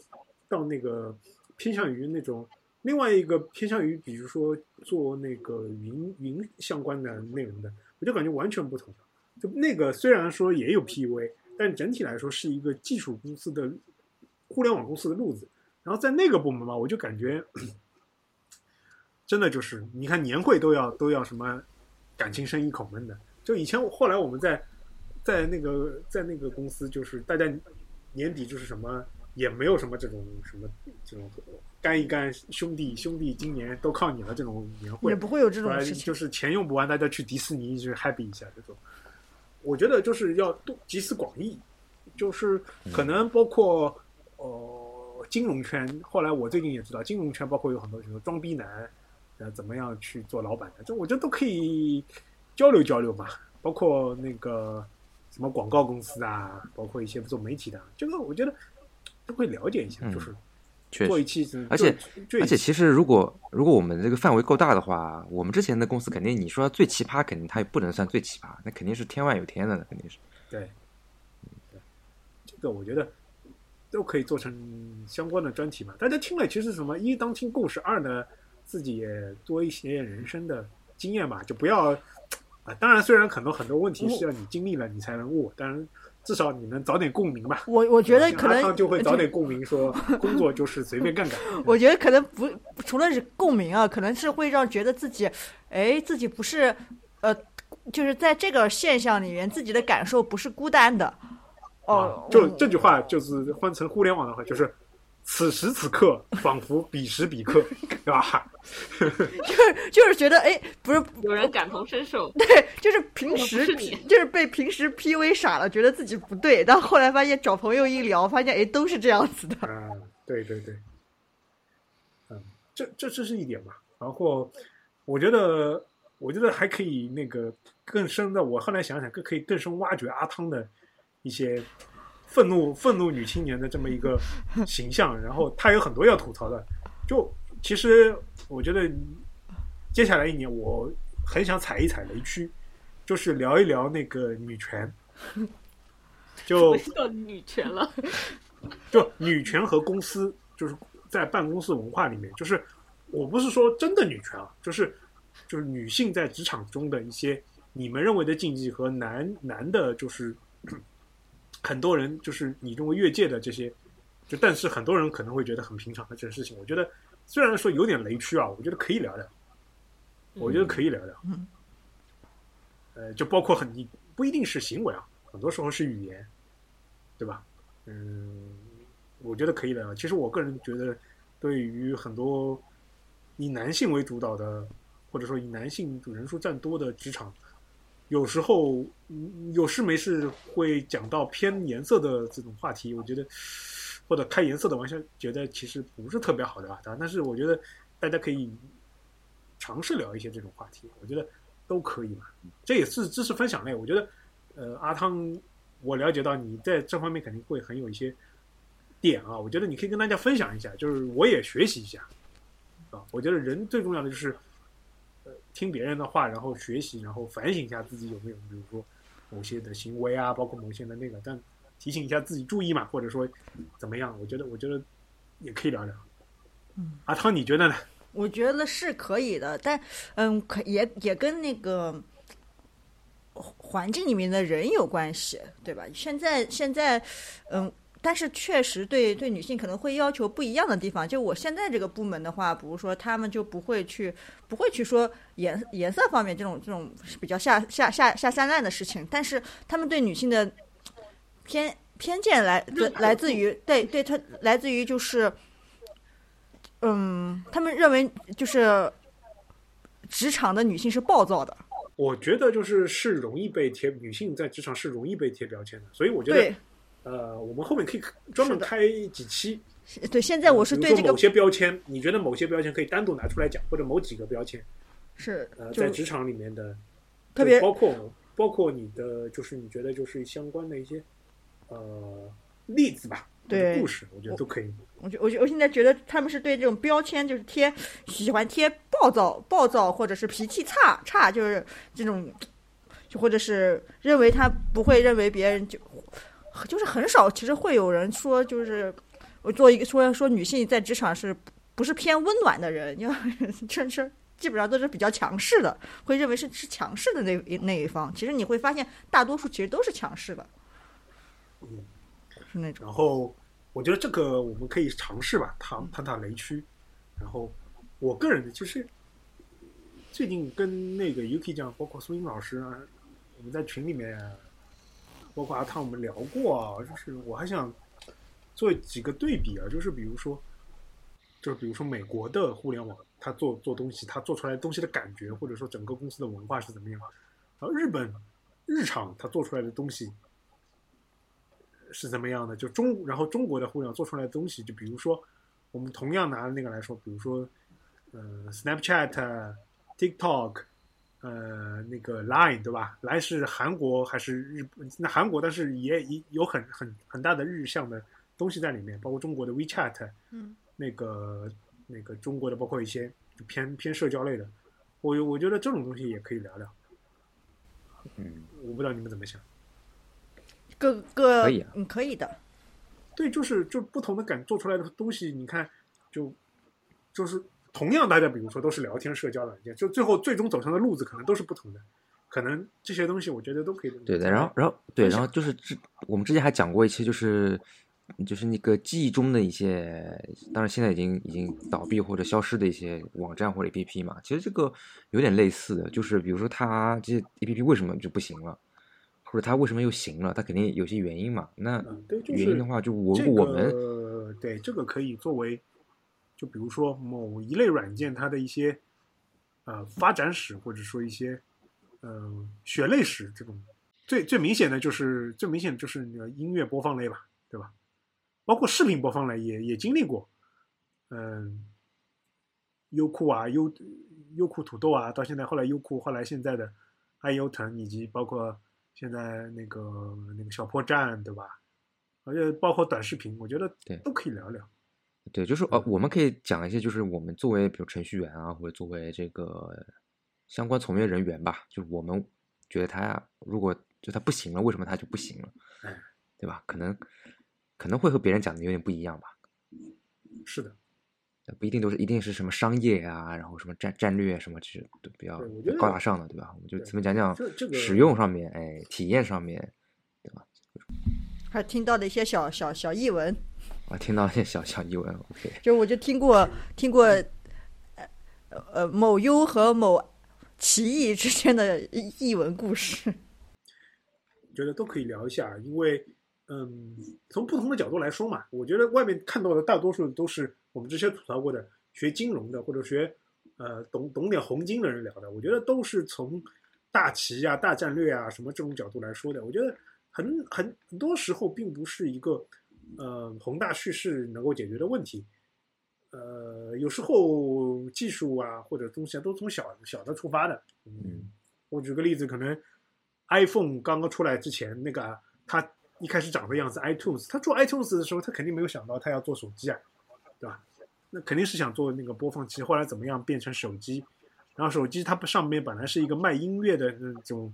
Speaker 1: 到那个偏向于那种另外一个偏向于，比如说做那个云云相关的内容的，我就感觉完全不同。就那个虽然说也有 PUA，但整体来说是一个技术公司的互联网公司的路子。然后在那个部门嘛，我就感觉真的就是，你看年会都要都要什么感情深一口闷的。就以前后来我们在在那个在那个公司，就是大家年底就是什么也没有什么这种什么这种干一干兄弟兄弟今年都靠你了这种年会
Speaker 4: 也，不会有这种事情。
Speaker 1: 就是钱用不完，大家去迪士尼去 happy 一下这种。我觉得就是要多集思广益，就是可能包括呃金融圈，后来我最近也知道，金融圈包括有很多什么装逼男，呃，怎么样去做老板的，这我觉得都可以交流交流嘛。包括那个什么广告公司啊，包括一些做媒体的，这个我觉得都会了解一下，
Speaker 2: 嗯
Speaker 1: 就是
Speaker 2: 确实。
Speaker 1: 做一期，
Speaker 2: 而且而且其实如果如果我们这个范围够大的话，我们之前的公司肯定你说最奇葩，肯定它也不能算最奇葩，那肯定是天外有天的，那肯定是。
Speaker 1: 对，对，这个我觉得都可以做成相关的专题嘛。大家听了，其实什么一当听故事，二呢自己也多一些人生的经验吧，就不要啊。当然，虽然可能很多问题是要你经历了你才能悟，但是至少你能早点共鸣吧。
Speaker 4: 我我觉得可能
Speaker 1: 就会早点共鸣，说 工作就是随便干干。
Speaker 4: 我觉得可能不，除了是共鸣啊，可能是会让觉得自己，哎，自己不是，呃，就是在这个现象里面，自己的感受不是孤单的。哦
Speaker 1: 啊，就
Speaker 4: 嗯
Speaker 1: 这句话就是换成互联网的话，就是此时此刻仿佛彼时彼刻，对吧？
Speaker 4: 就是就是觉得，哎，不是，
Speaker 3: 有人感同身受，
Speaker 4: 对，就是平时
Speaker 3: 是
Speaker 4: 就是被平时 PUA 傻了，觉得自己不对，但后来发现找朋友一聊，发现哎都是这样子的。
Speaker 1: 啊，对对对，嗯，这这这是一点吧。然后我觉得，我觉得还可以那个更深的，我后来想想，更可以更深挖掘阿汤的一些愤怒愤怒女青年的这么一个形象。然后他有很多要吐槽的，就其实我觉得接下来一年我很想踩一踩雷区，就是聊一聊那个女权。就
Speaker 3: 我到女权了。
Speaker 1: 就女权和公司，就是在办公室文化里面，就是我不是说真的女权啊，就是就是女性在职场中的一些你们认为的禁忌和男男的，就是很多人就是你认为越界的这些，就但是很多人可能会觉得很平常的这些事情，我觉得虽然说有点雷区啊，我觉得可以聊聊，我觉得可以聊聊，
Speaker 4: 嗯
Speaker 1: 呃，就包括很你不一定是行为啊，很多时候是语言，对吧？嗯，我觉得可以聊聊。其实我个人觉得，对于很多以男性为主导的，或者说以男性人数占多的职场，有时候嗯有事没事会讲到偏颜色的这种话题，我觉得或者开颜色的玩笑，觉得其实不是特别好的吧。但是我觉得大家可以尝试聊一些这种话题，我觉得都可以嘛。这也是知识分享类，我觉得呃，阿汤，我了解到你在这方面肯定会很有一些点啊，我觉得你可以跟大家分享一下，就是我也学习一下啊。我觉得人最重要的就是呃听别人的话，然后学习，然后反省一下自己有没有，比如说某些的行为啊，包括某些的那个，但提醒一下自己注意嘛，或者说怎么样？我觉得，我觉得也可以聊聊。
Speaker 4: 嗯，
Speaker 1: 阿汤，你觉得呢？
Speaker 4: 我觉得是可以的，但嗯，可也也跟那个环境里面的人有关系，对吧？现在现在，嗯，但是确实对对女性可能会要求不一样的地方。就我现在这个部门的话，比如说他们就不会去不会去说颜颜色方面这种这种比较下下下下三滥的事情，但是他们对女性的偏偏见来自来自于对对他来自于就是。嗯，他们认为就是职场的女性是暴躁的，
Speaker 1: 我觉得就是是容易被贴女性在职场是容易被贴标签的，所以我觉得
Speaker 4: 对
Speaker 1: 呃，我们后面可以专门开几期。
Speaker 4: 对。现在我是对这个
Speaker 1: 某些标签，你觉得某些标签可以单独拿出来讲，或者某几个标签，
Speaker 4: 是
Speaker 1: 呃，在职场里面的，
Speaker 4: 特别
Speaker 1: 包括包括你的，就是你觉得就是相关的一些呃例子吧，
Speaker 4: 对
Speaker 1: 故事，我觉得都可以。
Speaker 4: 我觉我觉我现在觉得他们是对这种标签就是贴喜欢贴暴躁暴躁或者是脾气差差，就是这种，就或者是认为他不会认为别人就就是很少，其实会有人说就是我做一个说说女性在职场是不是偏温暖的人，因为这这基本上都是比较强势的，会认为是是强势的那一那一方。其实你会发现，大多数其实都是强势的，
Speaker 1: 嗯，
Speaker 4: 是那种。
Speaker 1: 然后我觉得这个我们可以尝试吧，探探探雷区。然后我个人的就是最近跟那个 Yuki 讲，包括苏英老师啊，我们在群里面，包括阿汤我们聊过啊，就是我还想做几个对比啊，就是比如说，就是比如说美国的互联网，它做做东西，它做出来东西的感觉，或者说整个公司的文化是怎么样，然后日本日常它做出来的东西。是怎么样的？就中，然后中国的互联网做出来的东西，就比如说，我们同样拿那个来说，比如说，呃，Snapchat、TikTok，呃，那个 Line，对吧？Line 是韩国还是日？那韩国，但是也也有很很很大的日向的东西在里面，包括中国的 WeChat，
Speaker 4: 嗯，
Speaker 1: 那个那个中国的，包括一些就偏偏社交类的，我我觉得这种东西也可以聊聊。
Speaker 2: 嗯，
Speaker 1: 我不知道你们怎么想。
Speaker 4: 各个
Speaker 2: 可以啊
Speaker 4: 嗯，可以的。
Speaker 1: 对，就是就不同的感做出来的东西，你看，就就是同样，大家比如说都是聊天社交软件，就最后最终走上的路子可能都是不同的，可能这些东西我觉得都可以。
Speaker 2: 对的，然后然后对，然后就是之我们之前还讲过一期，就是就是那个记忆中的一些，当然现在已经已经倒闭或者消失的一些网站或者 APP 嘛，其实这个有点类似的，就是比如说它这些 APP 为什么就不行了，或者它为什么又行了，它肯定有些原因嘛。那原因的话，就我我们
Speaker 1: 个对这个可以作为，就比如说某一类软件它的一些呃发展史，或者说一些呃血泪史这种，最最明显的就是最明显的就是那个音乐播放类吧，对吧？包括视频播放类也也经历过，嗯，优酷啊，优优酷土豆啊，到现在后来优酷，后来现在的爱优腾，以及包括现在那个那个小破站，对吧？而且包括短视频，我觉得
Speaker 2: 对
Speaker 1: 都可以聊聊。
Speaker 2: 对，就是呃，我们可以讲一些，就是我们作为比如程序员啊，或者作为这个相关从业人员吧，就是我们觉得他呀，如果就他不行了，为什么他就不行了
Speaker 1: 哎？
Speaker 2: 对吧？可能可能会和别人讲的有点不一样吧，
Speaker 1: 是的，
Speaker 2: 不一定都是一定是什么商业啊，然后什么战战略什么，其实都比较高大上的，对吧？我们就
Speaker 1: 对
Speaker 2: 前面讲讲
Speaker 1: 这这个
Speaker 2: 使用上面，哎，体验上面，对吧
Speaker 4: 还听到的一些小小小译文，
Speaker 2: 我听到一些小小疑问，OK，
Speaker 4: 就我就听过听过，呃呃某优和某奇异之间的译文故事。
Speaker 1: 觉得都可以聊一下，因为嗯，从不同的角度来说嘛，我觉得外面看到的大多数都是我们之前吐槽过的学金融的或者学呃懂懂点红金的人聊的，我觉得都是从大旗啊、大战略啊什么这种角度来说的。我觉得很很很多时候并不是一个呃宏大叙事能够解决的问题。呃，有时候技术啊或者东西啊都从小小的出发的。
Speaker 2: 嗯，
Speaker 1: 我举个例子，可能 iPhone 刚刚出来之前，那个啊它一开始长的样子，iTunes，它做 iTunes 的时候，它肯定没有想到它要做手机啊，对吧？那肯定是想做那个播放器，后来怎么样变成手机？然后手机它上面本来是一个卖音乐的那种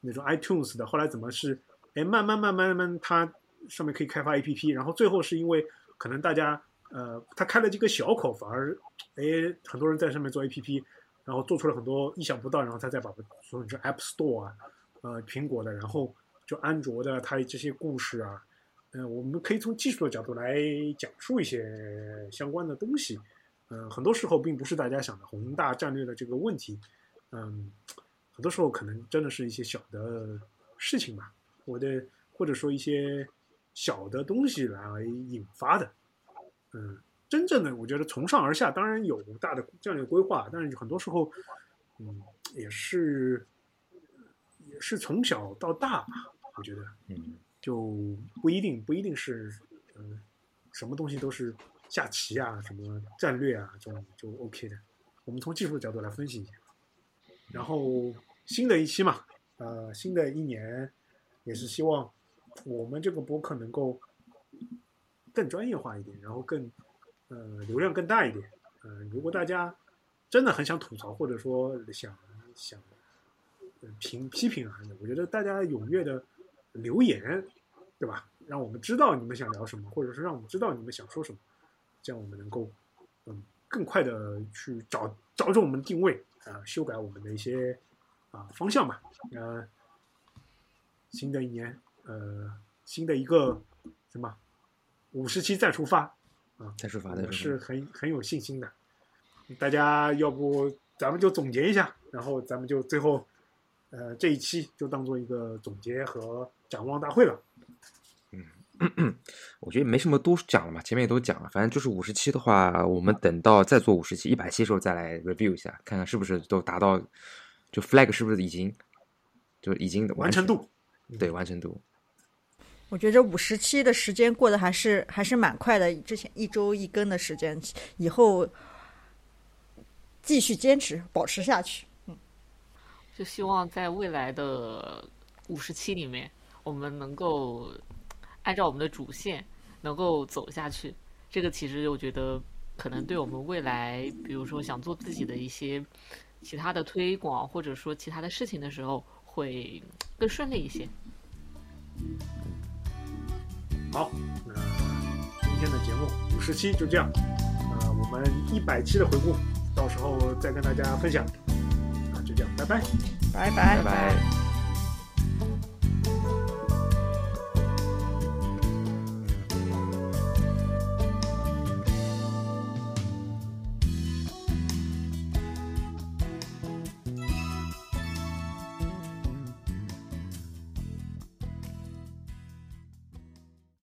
Speaker 1: 那种 iTunes 的，后来怎么是哎慢慢慢慢慢慢它上面可以开发 APP，然后最后是因为可能大家呃它开了几个小口，反而哎很多人在上面做 APP，然后做出了很多意想不到，然后他再把它说成 App Store 啊，呃苹果的，然后就安卓的它这些故事啊，呃我们可以从技术的角度来讲述一些相关的东西。嗯，很多时候并不是大家想的宏大战略的这个问题，嗯，很多时候可能真的是一些小的事情吧，我的或者说一些小的东西来引发的，嗯，真正的我觉得从上而下，当然有大的战略规划，但是很多时候，嗯，也是也是从小到大吧，我觉得
Speaker 2: 嗯，
Speaker 1: 就不一定不一定是，嗯、什么东西都是下棋啊，什么战略啊，这种就 OK 的。我们从技术的角度来分析一下。然后新的一期嘛，呃，新的一年也是希望我们这个博客能够更专业化一点，然后更呃流量更大一点。呃，如果大家真的很想吐槽，或者说想想呃评批评啊，我觉得大家踊跃的留言，对吧？让我们知道你们想聊什么，或者是让我们知道你们想说什么，这样我们能够嗯更快的去找找准我们的定位啊、修改我们的一些啊、方向吧。呃，新的一年，呃，新的一个什么五十期再出发啊，
Speaker 2: 再出发的
Speaker 1: 我是很很有信心的。大家要不咱们就总结一下，然后咱们就最后，呃，这一期就当做一个总结和展望大会了。
Speaker 2: 嗯我觉得没什么多讲了嘛，前面也都讲了，反正就是五十期的话，我们等到再做五十期、一百期的时候再来 review 一下，看看是不是都达到，就 flag 是不是已经就已经
Speaker 1: 完成度，
Speaker 2: 对完成度。
Speaker 4: 我觉得五十期的时间过得还是还是蛮快的，之前一周一更的时间，以后继续坚持保持下去。
Speaker 3: 嗯就希望在未来的五十期里面，我们能够按照我们的主线能够走下去。这个其实我觉得可能对我们未来，比如说想做自己的一些其他的推广，或者说其他的事情的时候，会更顺利一些。
Speaker 1: 好，那今天的节目五十期就这样，呃，我们一百期的回顾，到时候再跟大家分享。啊，就这样，拜拜。
Speaker 4: 拜拜
Speaker 2: 拜拜。